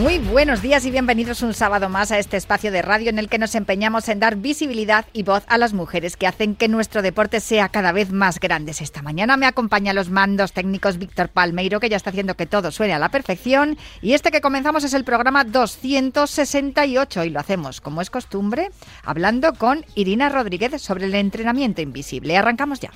Muy buenos días y bienvenidos un sábado más a este espacio de radio en el que nos empeñamos en dar visibilidad y voz a las mujeres que hacen que nuestro deporte sea cada vez más grande. Esta mañana me acompaña los mandos técnicos Víctor Palmeiro, que ya está haciendo que todo suene a la perfección. Y este que comenzamos es el programa 268 y lo hacemos, como es costumbre, hablando con Irina Rodríguez sobre el entrenamiento invisible. Arrancamos ya.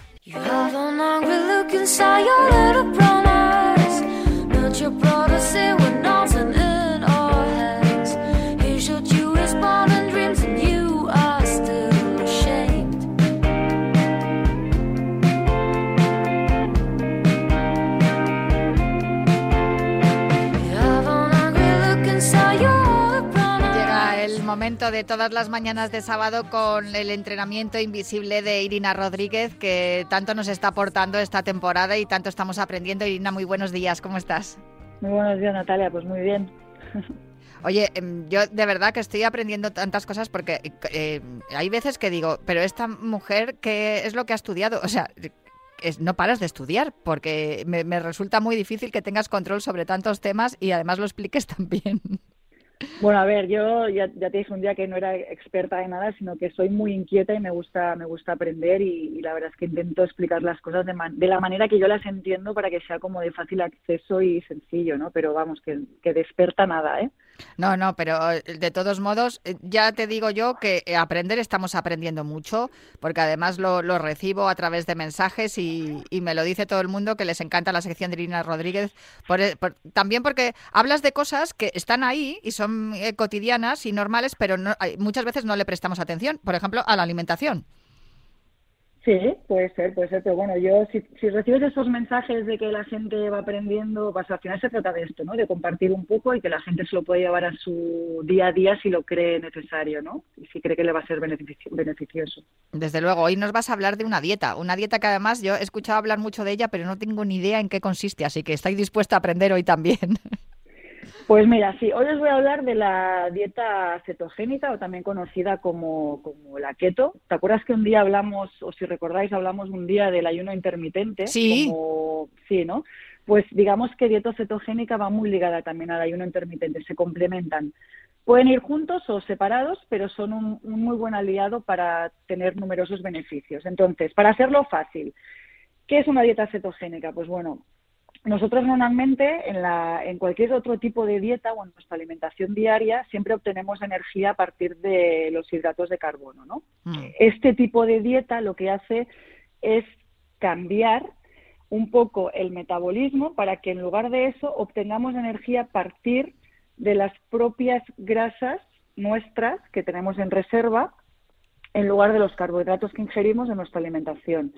De todas las mañanas de sábado con el entrenamiento invisible de Irina Rodríguez, que tanto nos está aportando esta temporada y tanto estamos aprendiendo. Irina, muy buenos días, ¿cómo estás? Muy buenos días, Natalia, pues muy bien. Oye, em, yo de verdad que estoy aprendiendo tantas cosas porque eh, hay veces que digo, pero esta mujer, ¿qué es lo que ha estudiado? O sea, no paras de estudiar porque me, me resulta muy difícil que tengas control sobre tantos temas y además lo expliques también. Bueno, a ver, yo ya, te dije un día que no era experta en nada, sino que soy muy inquieta y me gusta, me gusta aprender y, la verdad es que intento explicar las cosas de, de, la manera que yo las entiendo para que sea como de fácil acceso y sencillo, ¿no? Pero vamos, que, que de nada, ¿eh? No, no, pero eh, de todos modos, eh, ya te digo yo que eh, aprender estamos aprendiendo mucho, porque además lo, recibo a través de mensajes y, me lo dice todo el mundo que les encanta la sección de Irina Rodríguez. también porque hablas de cosas que están ahí y son cotidianas y normales, pero muchas veces no le prestamos atención, por ejemplo, a la alimentación. Sí, puede ser, puede ser, pero bueno, yo si, si recibes esos mensajes de que la gente va aprendiendo, pues al final se trata de esto, ¿no? De compartir un poco y que la gente se lo pueda llevar a su día a día si lo cree necesario, ¿no? Y si cree que le va a ser beneficioso. Desde luego, hoy nos vas a hablar de una dieta, una dieta que además yo he escuchado hablar mucho de ella, pero no tengo ni idea en qué consiste, así que estoy dispuesta a aprender hoy también. Pues mira, sí, hoy os voy a hablar de la dieta cetogénica o también conocida como, como la keto. ¿Te acuerdas que un día hablamos, o si recordáis, hablamos un día del ayuno intermitente? Sí. sí, ¿no? Pues digamos que dieta cetogénica va muy ligada también al ayuno intermitente, se complementan. Pueden ir juntos o separados, pero son un, un muy buen aliado para tener numerosos beneficios. Entonces, para hacerlo fácil, ¿qué es una dieta cetogénica? Pues bueno, nosotros normalmente en, la, en cualquier otro tipo de dieta o en nuestra alimentación diaria siempre obtenemos energía a partir de los hidratos de carbono, ¿no? Mm. Este tipo de dieta lo que hace es cambiar un poco el metabolismo para que en lugar de eso obtengamos energía a partir de las propias grasas nuestras que tenemos en reserva en lugar de los carbohidratos que ingerimos en nuestra alimentación.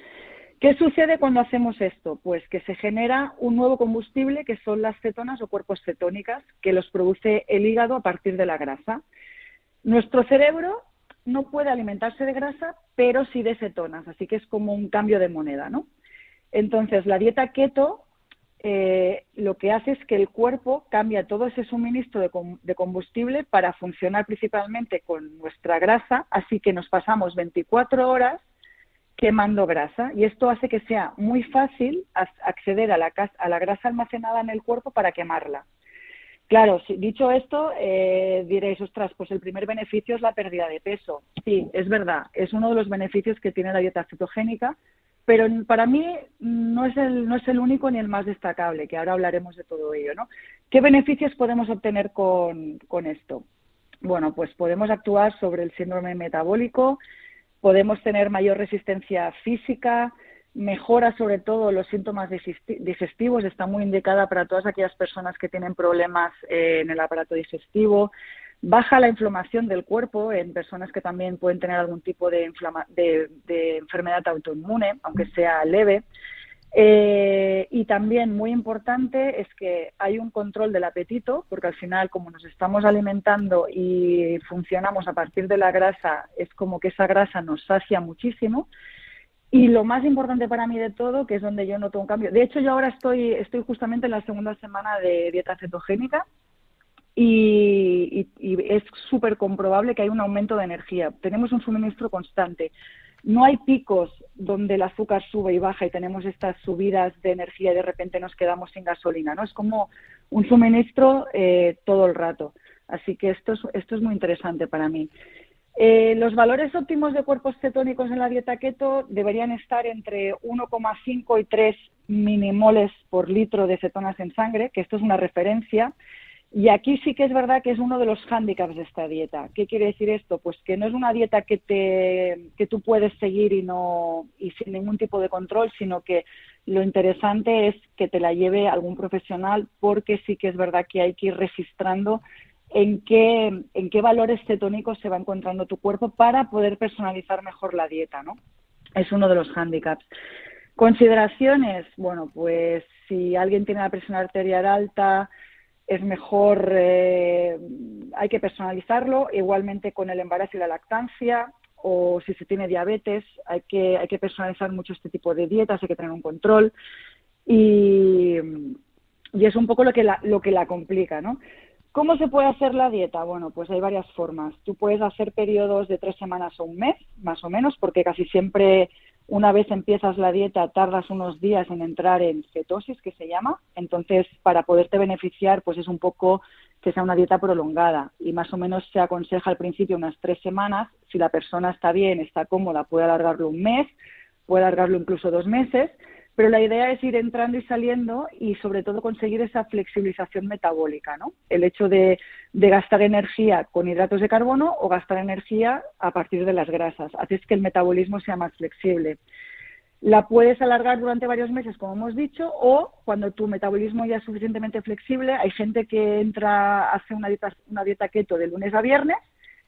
¿Qué sucede cuando hacemos esto? Pues que se genera un nuevo combustible que son las cetonas o cuerpos cetónicas que los produce el hígado a partir de la grasa. Nuestro cerebro no puede alimentarse de grasa, pero sí de cetonas, así que es como un cambio de moneda, ¿no? Entonces, la dieta keto eh, lo que hace es que el cuerpo cambia todo ese suministro de, combustible para funcionar principalmente con nuestra grasa, así que nos pasamos 24 horas quemando grasa y esto hace que sea muy fácil acceder a la, a la grasa almacenada en el cuerpo para quemarla. Claro, dicho esto, eh, diréis, ostras, pues el primer beneficio es la pérdida de peso. Sí, es verdad, es uno de los beneficios que tiene la dieta cetogénica, pero para mí no es el, no es el único ni el más destacable, que ahora hablaremos de todo ello, ¿no? ¿Qué beneficios podemos obtener con, con esto? Bueno, pues podemos actuar sobre el síndrome metabólico, podemos tener mayor resistencia física, mejora sobre todo los síntomas digestivos, está muy indicada para todas aquellas personas que tienen problemas eh, en el aparato digestivo, baja la inflamación del cuerpo en personas que también pueden tener algún tipo de, de enfermedad autoinmune, aunque sea leve, eh, y también muy importante es que hay un control del apetito, porque al final como nos estamos alimentando y funcionamos a partir de la grasa, es como que esa grasa nos sacia muchísimo. Y lo más importante para mí de todo, que es donde yo noto un cambio. De hecho, yo ahora estoy, estoy justamente en la segunda semana de dieta cetogénica y, es súper comprobable que hay un aumento de energía. Tenemos un suministro constante. No hay picos donde el azúcar sube y baja y tenemos estas subidas de energía y de repente nos quedamos sin gasolina. ¿no? Es como un suministro eh, todo el rato. Así que esto es, esto es muy interesante para mí. Eh, los valores óptimos de cuerpos cetónicos en la dieta keto deberían estar entre 1,5 y 3 minimoles por litro de cetonas en sangre, que esto es una referencia. Y aquí sí que es verdad que es uno de los hándicaps de esta dieta. ¿Qué quiere decir esto? Pues que no es una dieta que, te, que tú puedes seguir y, no, y sin ningún tipo de control, sino que lo interesante es que te la lleve algún profesional porque sí que es verdad que hay que ir registrando en qué, en qué valores cetónicos se va encontrando tu cuerpo para poder personalizar mejor la dieta, ¿no? Es uno de los hándicaps. Consideraciones, bueno, pues si alguien tiene la presión arterial alta, es mejor, eh, hay que personalizarlo, igualmente con el embarazo y la lactancia, o si se tiene diabetes, hay que, hay que personalizar mucho este tipo de dietas, hay que tener un control, y, y es un poco lo que la, lo que la complica, ¿no? ¿Cómo se puede hacer la dieta? Bueno, pues hay varias formas. Tú puedes hacer periodos de tres semanas o un mes, más o menos, porque casi siempre una vez empiezas la dieta tardas unos días en entrar en cetosis, que se llama. Entonces, para poderte beneficiar, pues es un poco que sea una dieta prolongada y más o menos se aconseja al principio unas tres semanas. Si la persona está bien, está cómoda, puede alargarlo un mes, puede alargarlo incluso dos meses pero la idea es ir entrando y saliendo y sobre todo conseguir esa flexibilización metabólica, ¿no? El hecho de, gastar energía con hidratos de carbono o gastar energía a partir de las grasas. Haces que el metabolismo sea más flexible. La puedes alargar durante varios meses, como hemos dicho, o cuando tu metabolismo ya es suficientemente flexible, hay gente que entra, hace una dieta, una dieta keto de lunes a viernes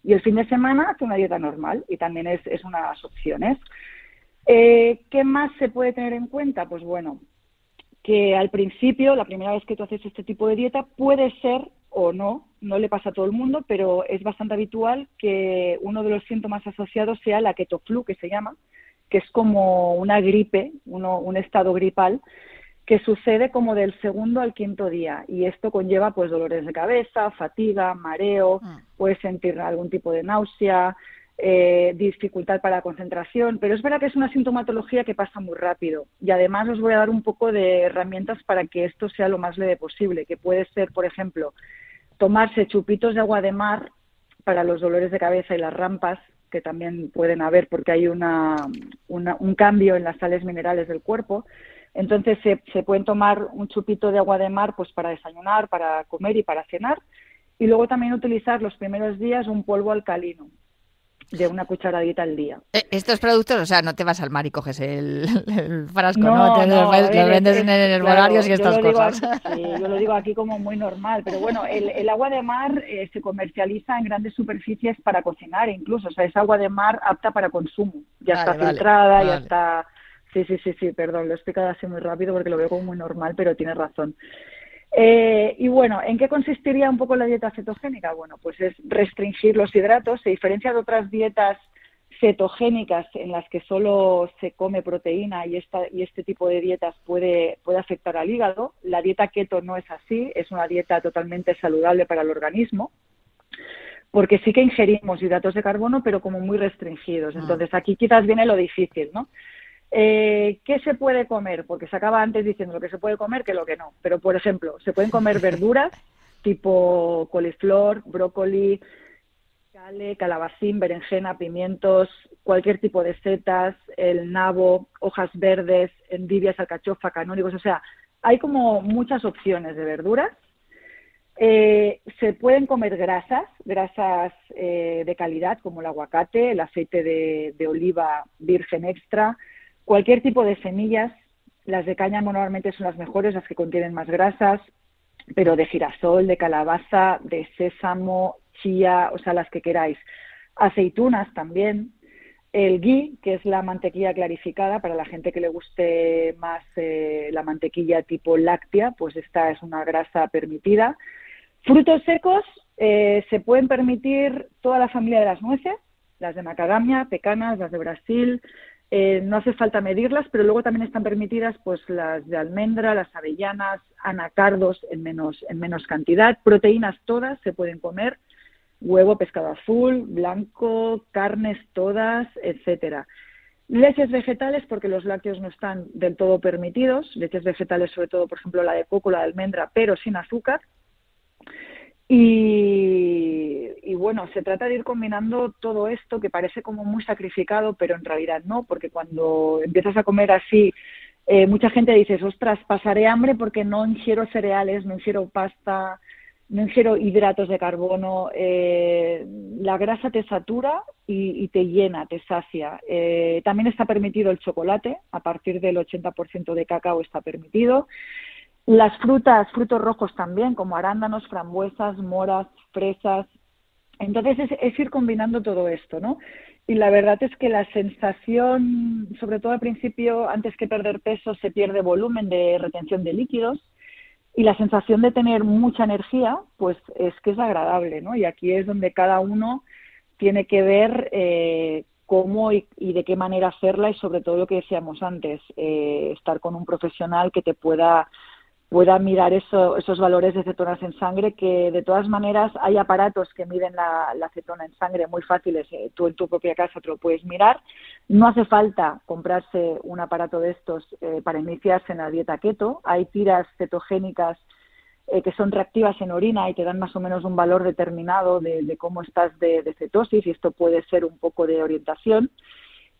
y el fin de semana hace una dieta normal y también es, es una de las opciones. Eh, ¿Qué más se puede tener en cuenta? Pues bueno, que al principio, la primera vez que tú haces este tipo de dieta, puede ser o no, no le pasa a todo el mundo, pero es bastante habitual que uno de los síntomas asociados sea la ketoflu, que se llama, que es como una gripe, un estado gripal, que sucede como del segundo al quinto día y esto conlleva pues dolores de cabeza, fatiga, mareo, ah. puedes sentir algún tipo de náusea, eh, dificultad para la concentración, pero es verdad que es una sintomatología que pasa muy rápido y además os voy a dar un poco de herramientas para que esto sea lo más leve posible, que puede ser, por ejemplo, tomarse chupitos de agua de mar para los dolores de cabeza y las rampas, que también pueden haber porque hay una, un cambio en las sales minerales del cuerpo. Entonces se, se pueden tomar un chupito de agua de mar pues para desayunar, para comer y para cenar. Y luego también utilizar los primeros días un polvo alcalino, de una cucharadita al día. Eh, estos productos, o sea, no te vas al mar y coges el, frasco, ¿no? Te lo, vendes en herbolarios y estas cosas. sí, yo lo digo aquí como muy normal, pero bueno, el, agua de mar eh, se comercializa en grandes superficies para cocinar incluso, o sea, es agua de mar apta para consumo. Ya está filtrada, ya está... Sí, sí, sí, sí, perdón, lo he explicado así muy rápido porque lo veo como muy normal, pero tienes razón. Eh, y bueno, ¿en qué consistiría un poco la dieta cetogénica? Bueno, pues es restringir los hidratos, se diferencia de otras dietas cetogénicas en las que solo se come proteína y, esta, y este tipo de dietas puede, puede afectar al hígado. La dieta keto no es así, es una dieta totalmente saludable para el organismo porque sí que ingerimos hidratos de carbono, pero como muy restringidos. Ah. Entonces, aquí quizás viene lo difícil, ¿no? Eh, ¿Qué se puede comer? Porque se acaba antes diciendo lo que se puede comer que lo que no. Pero, por ejemplo, se pueden comer verduras tipo coliflor, brócoli, cale, calabacín, berenjena, pimientos, cualquier tipo de setas, el nabo, hojas verdes, endivias, alcachofa, canónigos. O sea, hay como muchas opciones de verduras. Eh, se pueden comer grasas, grasas eh, de calidad como el aguacate, el aceite de oliva virgen extra, Cualquier tipo de semillas, las de cáñamo normalmente son las mejores, las que contienen más grasas, pero de girasol, de calabaza, de sésamo, chía, o sea, las que queráis. Aceitunas también. El ghee, que es la mantequilla clarificada, para la gente que le guste más eh, la mantequilla tipo láctea, pues esta es una grasa permitida. Frutos secos, eh, se pueden permitir toda la familia de las nueces, las de macadamia, pecanas, las de Brasil, Eh, no hace falta medirlas, pero luego también están permitidas pues las de almendra, las avellanas, anacardos en menos, en menos cantidad, proteínas todas se pueden comer, huevo, pescado azul, blanco, carnes todas, etcétera. Leches vegetales, porque los lácteos no están del todo permitidos, leches vegetales sobre todo, por ejemplo, la de coco, la de almendra, pero sin azúcar. Y, bueno, se trata de ir combinando todo esto que parece como muy sacrificado, pero en realidad no, porque cuando empiezas a comer así, eh, mucha gente dice, ostras, pasaré hambre porque no ingiero cereales, no ingiero pasta, no ingiero hidratos de carbono. Eh, la grasa te satura y, te llena, te sacia. Eh, también está permitido el chocolate, a partir del 80% de cacao está permitido. Las frutas, frutos rojos también, como arándanos, frambuesas, moras, fresas. Entonces es, ir combinando todo esto, ¿no? Y la verdad es que la sensación, sobre todo al principio, antes que perder peso, se pierde volumen de retención de líquidos y la sensación de tener mucha energía, pues es que es agradable, ¿no? Y aquí es donde cada uno tiene que ver eh, cómo y, de qué manera hacerla y sobre todo lo que decíamos antes, eh, estar con un profesional que te pueda pueda mirar eso, esos valores de cetonas en sangre, que de todas maneras hay aparatos que miden la, la cetona en sangre muy fáciles, eh, tú en tu propia casa te lo puedes mirar. No hace falta comprarse un aparato de estos eh, para iniciarse en la dieta keto. Hay tiras cetogénicas eh, que son reactivas en orina y te dan más o menos un valor determinado de, cómo estás de, de, cetosis y esto puede ser un poco de orientación.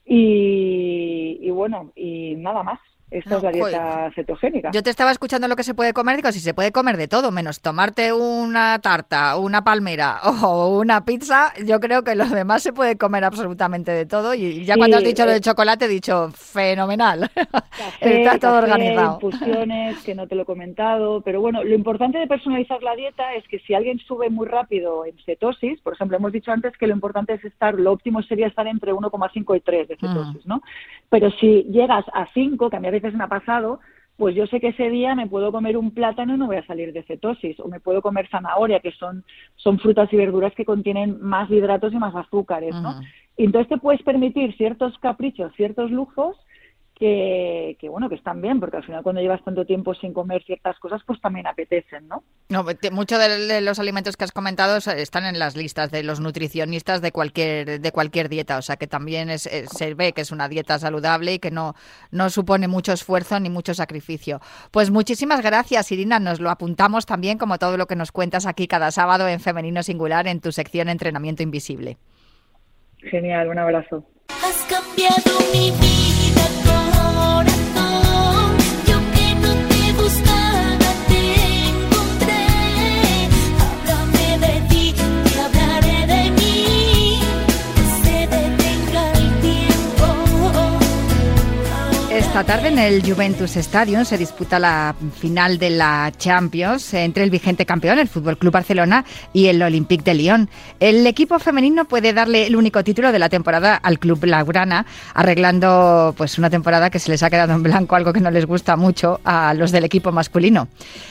y bueno, y nada más. Esta es la dieta cetogénica. Yo te estaba escuchando lo que se puede comer, digo, si se puede comer de todo, menos tomarte una tarta, una palmera o una pizza, yo creo que lo demás se puede comer absolutamente de todo. Y ya cuando has dicho lo de eh, chocolate, he dicho, fenomenal. Está todo organizado. Infusiones, que no te lo he comentado. Pero bueno, lo importante de personalizar la dieta es que si alguien sube muy rápido en cetosis, por ejemplo, hemos dicho antes que lo importante es estar, lo óptimo sería estar entre 1,5 y 3 de mm. cetosis, ¿no? Pero si llegas a 5, que a mí a veces me ha pasado, pues yo sé que ese día me puedo comer un plátano y no voy a salir de cetosis, o me puedo comer zanahoria, que son, son frutas y verduras que contienen más hidratos y más azúcares, ¿no? Y entonces te puedes permitir ciertos caprichos, ciertos lujos, que, bueno, que están bien, porque al final cuando llevas tanto tiempo sin comer ciertas cosas, pues también apetecen, ¿no? No, muchos de los alimentos que has comentado están en las listas de los nutricionistas de cualquier de cualquier dieta, o sea que también es, se ve que es una dieta saludable y que no, no supone mucho esfuerzo ni mucho sacrificio. Pues muchísimas gracias, Irina, nos lo apuntamos también como todo lo que nos cuentas aquí cada sábado en Femenino Singular en tu sección Entrenamiento Invisible. Genial, un abrazo. Has cambiado mi vida. Esta tarde en el Juventus Stadium se disputa la final de la Champions entre el vigente campeón, el Fútbol Club Barcelona, y el Olympique de Lyon. El equipo femenino puede darle el único título de la temporada al club Lagrana, arreglando pues una temporada que se les ha quedado en blanco, algo que no les gusta mucho a los del equipo masculino.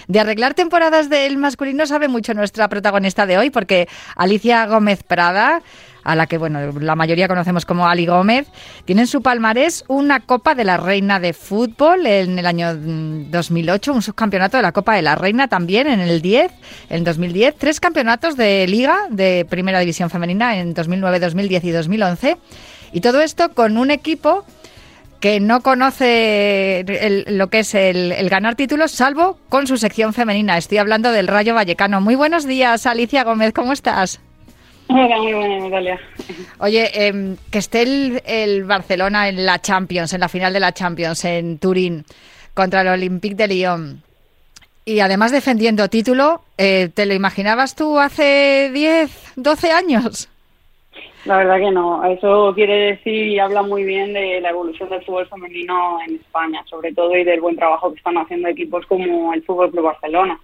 De arreglar temporadas del masculino sabe mucho nuestra protagonista de hoy, porque Alicia Gómez Prada a la que bueno, la mayoría conocemos como Ali Gómez, tiene en su palmarés una Copa de la Reina de Fútbol en el año 2008, mm, un subcampeonato de la Copa de la Reina también en el 10, en 2010, tres campeonatos de Liga de Primera División Femenina en 2009, 2010 y 2011. Y todo esto con un equipo que no conoce lo que es el, el, ganar títulos, salvo con su sección femenina. Estoy hablando del Rayo Vallecano. Muy buenos días, Alicia Gómez, ¿cómo estás? Hola, muy buena, Natalia. Oye, em, que esté el, Barcelona en la Champions, en la final de la Champions, en Turín, contra el Olympique de Lyon. Y además defendiendo título, eh, ¿te lo imaginabas tú hace 10, 12 años? La verdad que no. Eso quiere decir y habla muy bien de la evolución del fútbol femenino en España, sobre todo, y del buen trabajo que están haciendo equipos como el Fútbol Club Barcelona.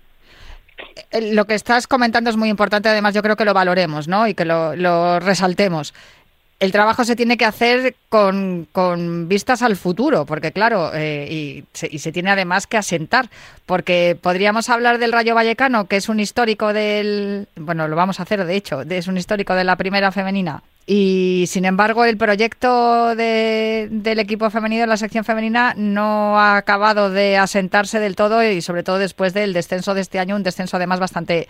Eh, lo que estás comentando es muy importante, además yo creo que lo valoremos ¿no? y que lo, resaltemos. El trabajo se tiene que hacer con, vistas al futuro, porque claro, eh, y, se, y, se, tiene además que asentar, porque podríamos hablar del Rayo Vallecano, que es un histórico del, bueno, lo vamos a hacer de hecho, es un histórico de la primera femenina, y sin embargo el proyecto de, del equipo femenino, de la sección femenina, no ha acabado de asentarse del todo y sobre todo después del descenso de este año, un descenso además bastante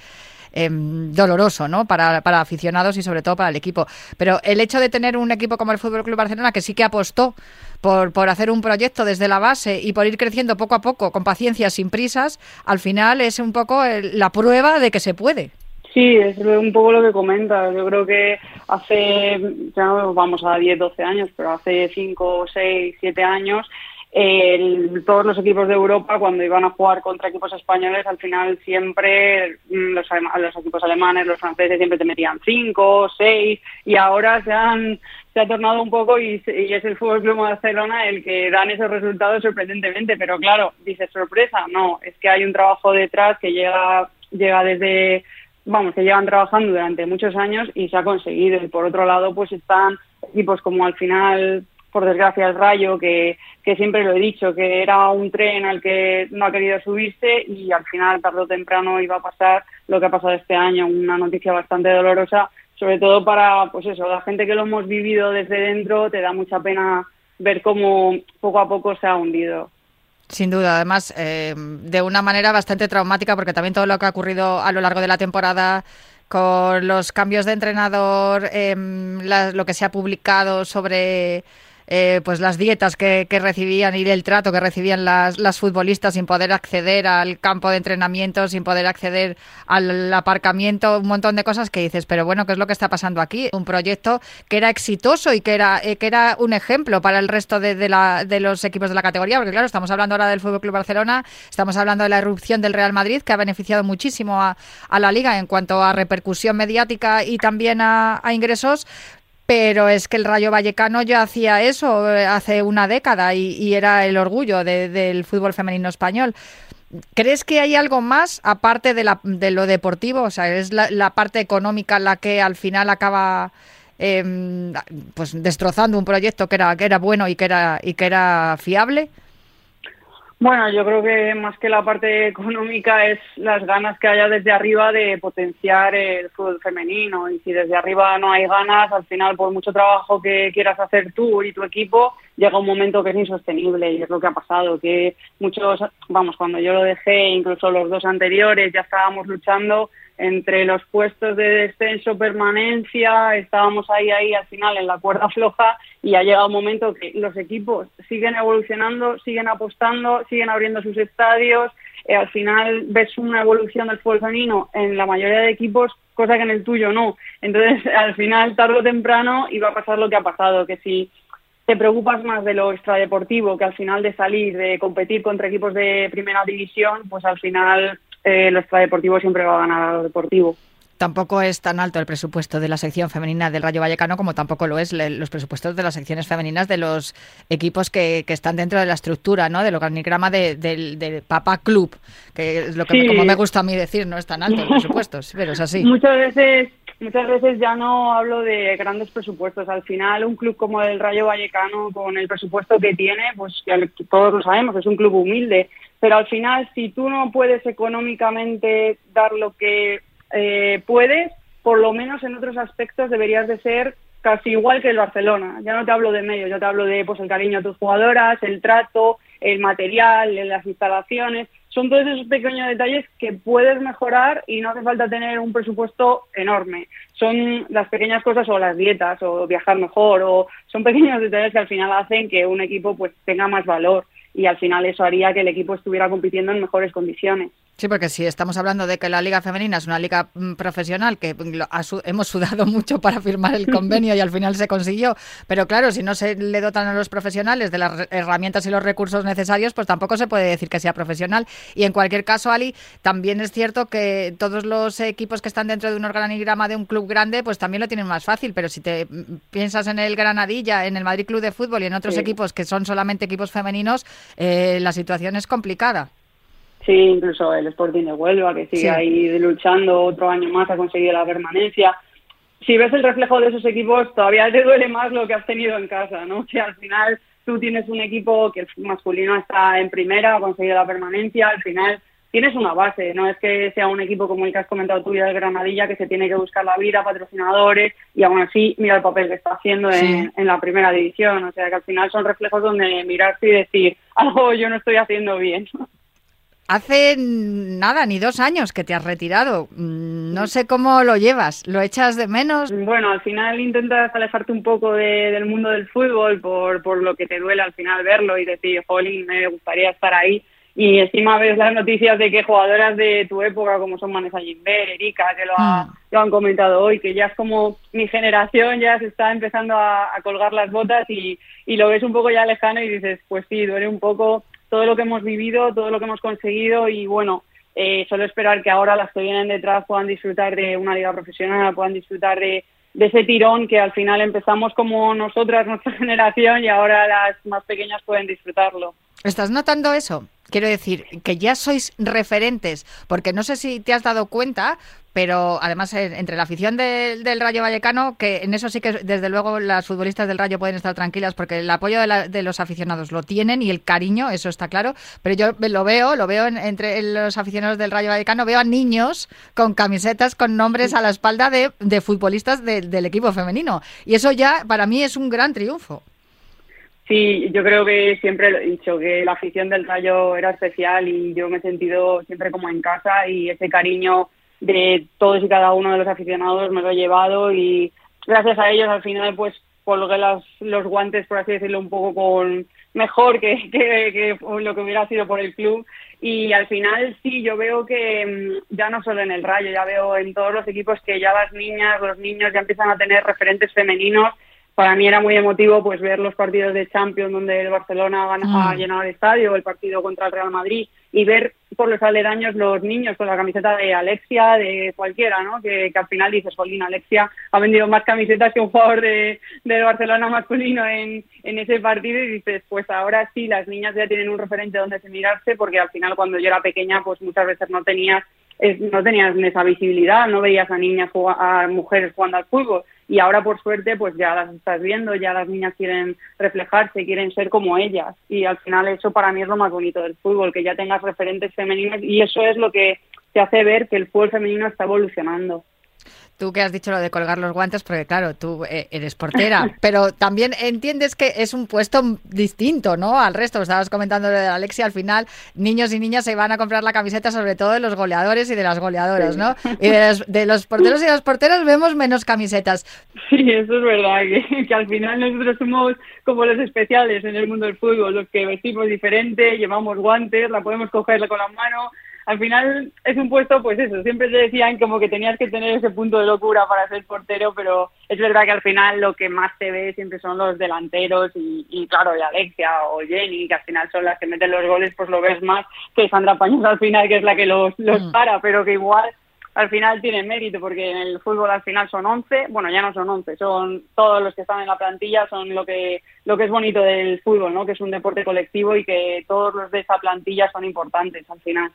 eh, doloroso, ¿no? Para, para, aficionados y sobre todo para el equipo. Pero el hecho de tener un equipo como el Fútbol Club Barcelona que sí que apostó por, por hacer un proyecto desde la base y por ir creciendo poco a poco, con paciencia, sin prisas, al final es un poco el, la prueba de que se puede. Sí, es un poco lo que comenta. Yo creo que hace, ya no vamos a 10, 12 años, pero hace 5, 6, 7 años el, todos los equipos de Europa cuando iban a jugar contra equipos españoles al final siempre los, los equipos alemanes, los franceses siempre te metían cinco, seis y ahora se han se ha tornado un poco y, y es el Fútbol Club Barcelona el que dan esos resultados sorprendentemente, pero claro, dice sorpresa, no, es que hay un trabajo detrás que llega llega desde vamos, que llevan trabajando durante muchos años y se ha conseguido. Y por otro lado, pues están equipos como al final por desgracia el Rayo, que, que siempre lo he dicho, que era un tren al que no ha querido subirse y al final, tarde o temprano, iba a pasar lo que ha pasado este año, una noticia bastante dolorosa, sobre todo para, pues eso, la gente que lo hemos vivido desde dentro, te da mucha pena ver cómo poco a poco se ha hundido. Sin duda, además, eh, de una manera bastante traumática, porque también todo lo que ha ocurrido a lo largo de la temporada con los cambios de entrenador, la, lo que se ha publicado sobre eh, pues las dietas que, que, recibían y el trato que recibían las, las, futbolistas sin poder acceder al campo de entrenamiento, sin poder acceder al aparcamiento, un montón de cosas que dices, pero bueno, ¿qué es lo que está pasando aquí? Un proyecto que era exitoso y que era, eh, que era un ejemplo para el resto de, de, la, de los equipos de la categoría, porque claro, estamos hablando ahora del Fútbol Club Barcelona, estamos hablando de la erupción del Real Madrid, que ha beneficiado muchísimo a, la liga en cuanto a repercusión mediática y también a ingresos, pero es que el Rayo Vallecano ya hacía eso eh, hace una década y, era el orgullo de, del fútbol femenino español. ¿Crees que hay algo más aparte de, la, de lo deportivo? O sea, es la, parte económica la que al final acaba eh, pues destrozando un proyecto que era, que era bueno y que era, y que era fiable. Bueno, yo creo que más que la parte económica es las ganas que haya desde arriba de potenciar el fútbol femenino. Y si desde arriba no hay ganas, al final, por mucho trabajo que quieras hacer tú y tu equipo, llega un momento que es insostenible. Y es lo que ha pasado, que muchos, vamos, cuando yo lo dejé, incluso los dos anteriores, ya estábamos luchando entre los puestos de descenso, permanencia, estábamos ahí, ahí al final en la cuerda floja y ha llegado un momento que los equipos siguen evolucionando, siguen apostando, siguen abriendo sus estadios, eh, al final ves una evolución del fútbol femenino en la mayoría de equipos, cosa que en el tuyo no. Entonces, al final, tarde o temprano, iba a pasar lo que ha pasado, que si te preocupas más de lo extradeportivo que al final de salir, de competir contra equipos de primera división, pues al final eh, lo extradeportivo siempre va a ganar lo deportivo. Tampoco es tan alto el presupuesto de la sección femenina del Rayo Vallecano como tampoco lo es los presupuestos de las secciones femeninas de los equipos que, que están dentro de la estructura, ¿no? Del organigrama de, de, de Papá Club, que es lo que sí. como me gusta a mí decir, no es tan alto el presupuesto, pero es así. Muchas veces muchas veces ya no hablo de grandes presupuestos. Al final, un club como el Rayo Vallecano, con el presupuesto que tiene, pues ya todos lo sabemos, es un club humilde. Pero al final, si tú no puedes económicamente dar lo que eh, puedes, por lo menos en otros aspectos deberías de ser casi igual que el Barcelona. Ya no te hablo de medios, yo te hablo de pues el cariño a tus jugadoras, el trato, el material, las instalaciones. Son todos esos pequeños detalles que puedes mejorar y no hace falta tener un presupuesto enorme. Son las pequeñas cosas o las dietas o viajar mejor o son pequeños detalles que al final hacen que un equipo pues tenga más valor y al final eso haría que el equipo estuviera compitiendo en mejores condiciones. Sí, porque si estamos hablando de que la liga femenina es una liga mm, profesional, que hemos sudado mucho para firmar el convenio y al final se consiguió, pero claro, si no se le dotan a los profesionales de las herramientas y los recursos necesarios, pues tampoco se puede decir que sea profesional. Y en cualquier caso, Ali, también es cierto que todos los equipos que están dentro de un organigrama de un club grande, pues también lo tienen más fácil, pero si te mm, piensas en el Granadilla, en el Madrid Club de Fútbol y en otros sí. equipos que son solamente equipos femeninos, eh, la situación es complicada. Sí, incluso el Sporting de Huelva, que sigue sí. ahí luchando otro año más a conseguir la permanencia. si ves el reflejo de esos equipos, todavía te duele más lo que has tenido en casa, ¿no? Que al final tú tienes un equipo que el masculino está en primera, ha conseguido la permanencia, al final tienes una base, no es que sea un equipo como el que has comentado tú del Granadilla que se tiene que buscar la vida, patrocinadores y aún así mira el papel que está haciendo en, en, la primera división, o sea que al final son reflejos donde mirarse y decir algo yo no estoy haciendo bien. Hace nada, ni dos años que te has retirado. No sé cómo lo llevas. ¿Lo echas de menos? Bueno, al final intentas alejarte un poco de, del mundo del fútbol por, por lo que te duele al final verlo y decir, jolín, me gustaría estar ahí y encima ves las noticias de que jugadoras de tu época como son Vanessa Gimber, Erika, que lo, ha, lo, han comentado hoy, que ya es como mi generación ya se está empezando a, a, colgar las botas y, y lo ves un poco ya lejano y dices, pues sí, duele un poco todo lo que hemos vivido, todo lo que hemos conseguido y bueno, eh, solo esperar que ahora las que vienen detrás puedan disfrutar de una liga profesional, puedan disfrutar de, de ese tirón que al final empezamos como nosotras, nuestra generación, y ahora las más pequeñas pueden disfrutarlo. ¿Estás notando eso? Quiero decir, que ya sois referentes, porque no sé si te has dado cuenta, pero además eh, entre la afición del, del Rayo Vallecano, que en eso sí que desde luego las futbolistas del Rayo pueden estar tranquilas, porque el apoyo de, la, de los aficionados lo tienen y el cariño, eso está claro, pero yo lo veo, lo veo en, entre los aficionados del Rayo Vallecano, veo a niños con camisetas con nombres a la espalda de, de futbolistas de, del equipo femenino, y eso ya para mí es un gran triunfo. Sí, yo creo que siempre lo he dicho, que la afición del Rayo era especial y yo me he sentido siempre como en casa y ese cariño de todos y cada uno de los aficionados me lo he llevado y gracias a ellos al final pues colgué los guantes, por así decirlo, un poco con mejor que, que, que lo que hubiera sido por el club. Y al final sí, yo veo que ya no solo en el Rayo, ya veo en todos los equipos que ya las niñas, los niños ya empiezan a tener referentes femeninos para mí era muy emotivo pues ver los partidos de Champions donde el Barcelona ha, mm. ha llenado el estadio, el partido contra el Real Madrid y ver por los aledaños los niños con la camiseta de Alexia, de cualquiera, ¿no? Que, que al final dices, Jolín, Alexia ha vendido más camisetas que un jugador de, de Barcelona masculino en, en ese partido y dices, pues ahora sí, las niñas ya tienen un referente donde se mirarse porque al final cuando yo era pequeña pues muchas veces no tenías no tenías esa visibilidad, no veías a niñas, a mujeres jugando al fútbol. Y ahora por suerte pues ya las estás viendo, ya las niñas quieren reflejarse, quieren ser como ellas. Y al final eso para mí es lo más bonito del fútbol, que ya tengas referentes femeninos y eso es lo que te hace ver que el fútbol femenino está evolucionando tú que has dicho lo de colgar los guantes, porque claro, tú eh, eres portera, pero también entiendes que es un puesto distinto, ¿no? Al resto, estabas comentando lo de Alexia, al final niños y niñas se van a comprar la camiseta sobre todo de los goleadores y de las goleadoras, ¿no? Y de los, de los porteros y las porteras vemos menos camisetas. Sí, eso es verdad, que, que al final nosotros somos como los especiales en el mundo del fútbol, los que vestimos diferente, llevamos guantes, la podemos coger con la mano, al final es un puesto, pues eso, siempre te decían como que tenías que tener ese punto de locura para ser portero, pero es verdad que al final lo que más te ve siempre son los delanteros y, y claro, y Alexia o Jenny, que al final son las que meten los goles, pues lo ves más que Sandra Paños al final, que es la que los, los mm. para, pero que igual al final tiene mérito porque en el fútbol al final son 11, bueno, ya no son 11, son todos los que están en la plantilla, son lo que lo que es bonito del fútbol, ¿no? Que es un deporte colectivo y que todos los de esa plantilla son importantes al final.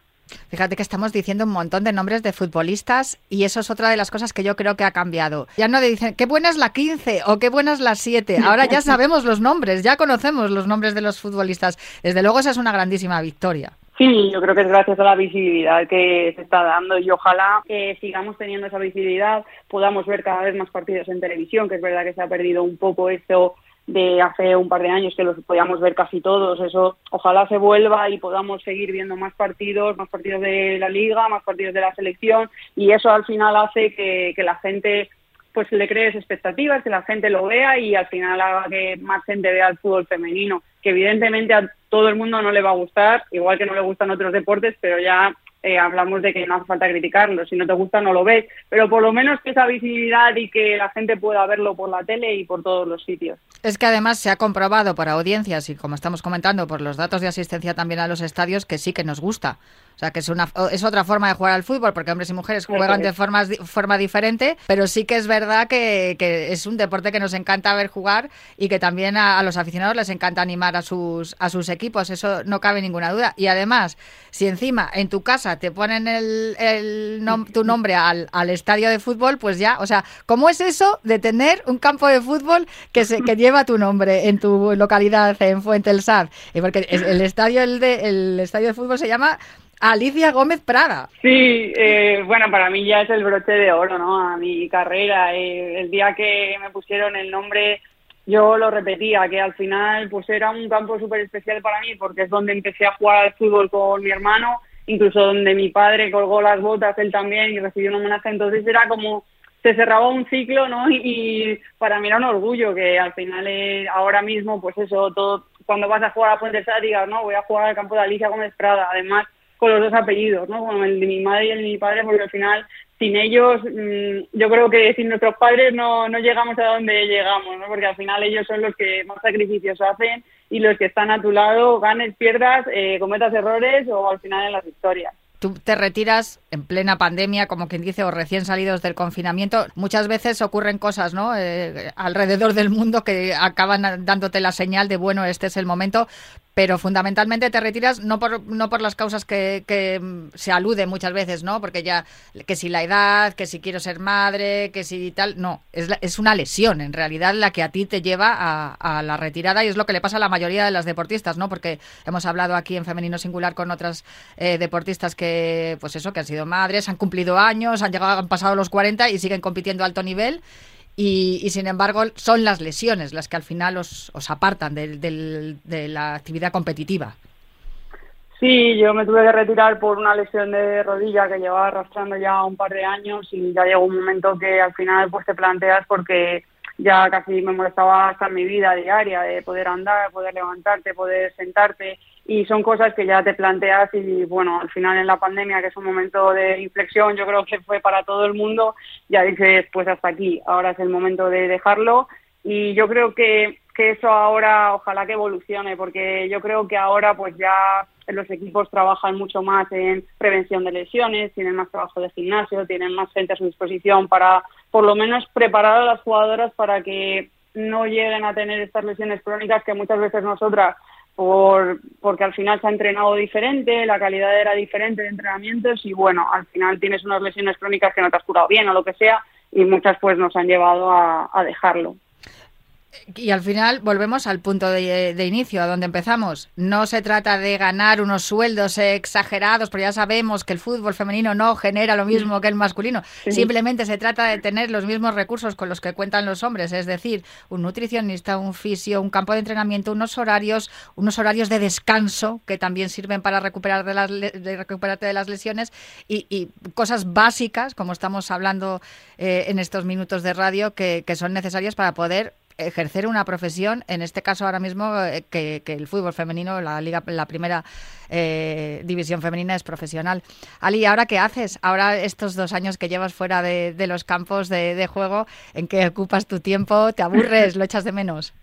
Fíjate que estamos diciendo un montón de nombres de futbolistas y eso es otra de las cosas que yo creo que ha cambiado. Ya no dicen qué buena es la 15 o qué buena es la 7. Ahora ya sabemos los nombres, ya conocemos los nombres de los futbolistas. Desde luego esa es una grandísima victoria. Sí, yo creo que es gracias a la visibilidad que se está dando y ojalá que sigamos teniendo esa visibilidad, podamos ver cada vez más partidos en televisión, que es verdad que se ha perdido un poco eso de hace un par de años que los podíamos ver casi todos. Eso ojalá se vuelva y podamos seguir viendo más partidos, más partidos de la liga, más partidos de la selección y eso al final hace que, que la gente pues le crees expectativas, que la gente lo vea y al final haga que más gente vea el fútbol femenino, que evidentemente a todo el mundo no le va a gustar, igual que no le gustan otros deportes, pero ya eh, hablamos de que no hace falta criticarlo, si no te gusta no lo ves, pero por lo menos que esa visibilidad y que la gente pueda verlo por la tele y por todos los sitios. Es que además se ha comprobado por audiencias y como estamos comentando por los datos de asistencia también a los estadios que sí que nos gusta. O sea, que es, una, es otra forma de jugar al fútbol, porque hombres y mujeres juegan de forma, forma diferente, pero sí que es verdad que, que, es un deporte que nos encanta ver jugar y que también a, a, los aficionados les encanta animar a sus, a sus equipos, eso no cabe ninguna duda. Y además, si encima en tu casa te ponen el, el nom- tu nombre al, al estadio de fútbol, pues ya, o sea, ¿cómo es eso de tener un campo de fútbol que se que lleva tu nombre en tu localidad en Fuente el Saz? Y porque el estadio el de el estadio de fútbol se llama Alicia Gómez Prada. Sí, eh, bueno, para mí ya es el broche de oro, ¿no? A mi carrera. Eh, el día que me pusieron el nombre, yo lo repetía, que al final pues era un campo súper especial para mí porque es donde empecé a jugar al fútbol con mi hermano, incluso donde mi padre colgó las botas, él también, y recibió un homenaje. Entonces era como, se cerraba un ciclo, ¿no? Y, para mí era un orgullo que al final, eh, ahora mismo, pues eso, todo, cuando vas a jugar a Puente Sá, digas, no, voy a jugar al campo de Alicia Gómez Prada. Además, con los dos apellidos, ¿no? Con el de mi madre y el de mi padre, porque al final, sin ellos, mm, yo creo que sin nuestros padres no, no llegamos a donde llegamos, ¿no? Porque al final ellos son los que más sacrificios hacen y los que están a tu lado, ganes, pierdas, eh, cometas errores o al final en las victorias. Tú te retiras en plena pandemia, como quien dice, o recién salidos del confinamiento. Muchas veces ocurren cosas, ¿no? Eh, alrededor del mundo que acaban dándote la señal de, bueno, este es el momento. Pero fundamentalmente te retiras no por, no por las causas que, que mm, se alude muchas veces, ¿no? Porque ya, que si la edad, que si quiero ser madre, que si tal. No, es, la- es una lesión, en realidad, la que a ti te lleva a, la retirada y es lo que le pasa a la mayoría de las deportistas, ¿no? Porque hemos hablado aquí en Femenino Singular con otras eh, deportistas que, pues eso, que han sido madres, han cumplido años, han llegado, han pasado los 40 y siguen compitiendo a alto nivel. Y, y, sin embargo son las lesiones las que al final os, os apartan del- de la actividad competitiva. Sí, yo me tuve que retirar por una lesión de rodilla que llevaba arrastrando ya un par de años y ya llegó un momento que al final pues te planteas porque ya casi me molestaba hasta mi vida diaria de poder andar, poder levantarte, poder sentarte y son cosas que ya te planteas y bueno, al final en la pandemia que es un momento de inflexión, yo creo que fue para todo el mundo, ya dices pues hasta aquí, ahora es el momento de dejarlo. Y yo creo que, que eso ahora ojalá que evolucione porque yo creo que ahora pues ya los equipos trabajan mucho más en prevención de lesiones, tienen más trabajo de gimnasio, tienen más gente a su disposición para por lo menos preparar a las jugadoras para que no lleguen a tener estas lesiones crónicas que muchas veces nosotras por porque al final se ha entrenado diferente, la calidad era diferente de entrenamientos y bueno, al final tienes unas lesiones crónicas que no te has curado bien o lo que sea y muchas pues nos han llevado a, a dejarlo. Y al final volvemos al punto de, de, inicio, a donde empezamos. No se trata de ganar unos sueldos exagerados, porque ya sabemos que el fútbol femenino no genera lo mismo que el masculino. Sí. Simplemente se trata de tener los mismos recursos con los que cuentan los hombres, es decir, un nutricionista, un fisio, un campo de entrenamiento, unos horarios, unos horarios de descanso que también sirven para recuperar de las, de recuperarte de las lesiones y, y cosas básicas, como estamos hablando eh, en estos minutos de radio, que, que son necesarias para poder ejercer una profesión, en este caso ahora mismo eh, que, que, el fútbol femenino, la liga, la primera eh, división femenina es profesional. Ali, ¿ahora qué haces? Ahora estos dos años que llevas fuera de, de los campos de, de, juego, ¿en qué ocupas tu tiempo? ¿Te aburres? ¿Lo echas de menos?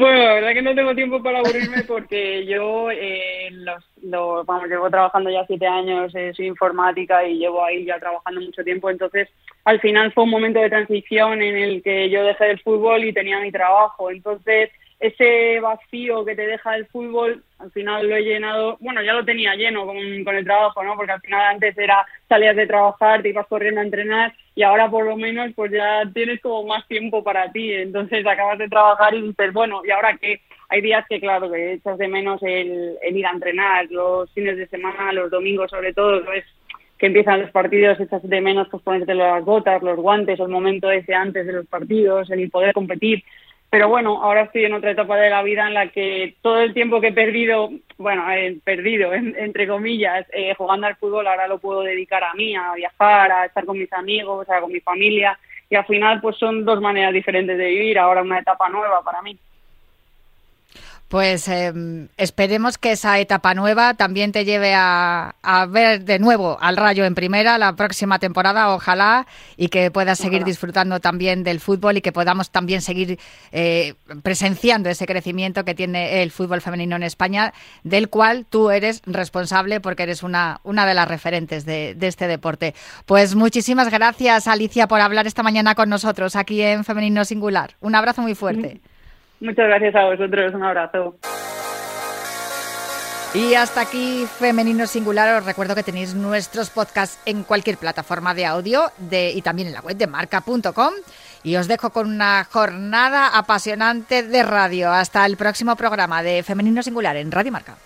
Bueno, la verdad que no tengo tiempo para aburrirme porque yo eh, los, los, vamos, llevo trabajando ya siete años, eh, soy informática y llevo ahí ya trabajando mucho tiempo, entonces al final fue un momento de transición en el que yo dejé el fútbol y tenía mi trabajo, entonces ese vacío que te deja el fútbol, al final lo he llenado, bueno, ya lo tenía lleno con, con, el trabajo, ¿no? Porque al final antes era, salías de trabajar, te ibas corriendo a entrenar y ahora por lo menos pues ya tienes como más tiempo para ti, entonces acabas de trabajar y dices, bueno, ¿y ahora qué? Hay días que, claro, que echas de menos el, el ir a entrenar, los fines de semana, los domingos sobre todo, ¿sabes? que empiezan los partidos, echas de menos pues ponerte las botas, los guantes, el momento ese antes de los partidos, el poder competir, pero bueno, ahora estoy en otra etapa de la vida en la que todo el tiempo que he perdido, bueno, perdido, en, entre comillas, eh, jugando al fútbol, ahora lo puedo dedicar a mí, a viajar, a estar con mis amigos, a, con mi familia. Y al final, pues son dos maneras diferentes de vivir, ahora una etapa nueva para mí. Pues eh, esperemos que esa etapa nueva también te lleve a, a, ver de nuevo al Rayo en primera la próxima temporada, ojalá, y que puedas seguir disfrutando también del fútbol y que podamos también seguir eh, presenciando ese crecimiento que tiene el fútbol femenino en España, del cual tú eres responsable porque eres una, una de las referentes de, de este deporte. Pues muchísimas gracias, Alicia, por hablar esta mañana con nosotros aquí en Femenino Singular. Un abrazo muy fuerte. Muchas gracias a vosotros, un abrazo. Y hasta aquí Femenino Singular. Os recuerdo que tenéis nuestros podcasts en cualquier plataforma de audio de, y también en la web de marca.com. Y os dejo con una jornada apasionante de radio. Hasta el próximo programa de Femenino Singular en Radio Marca.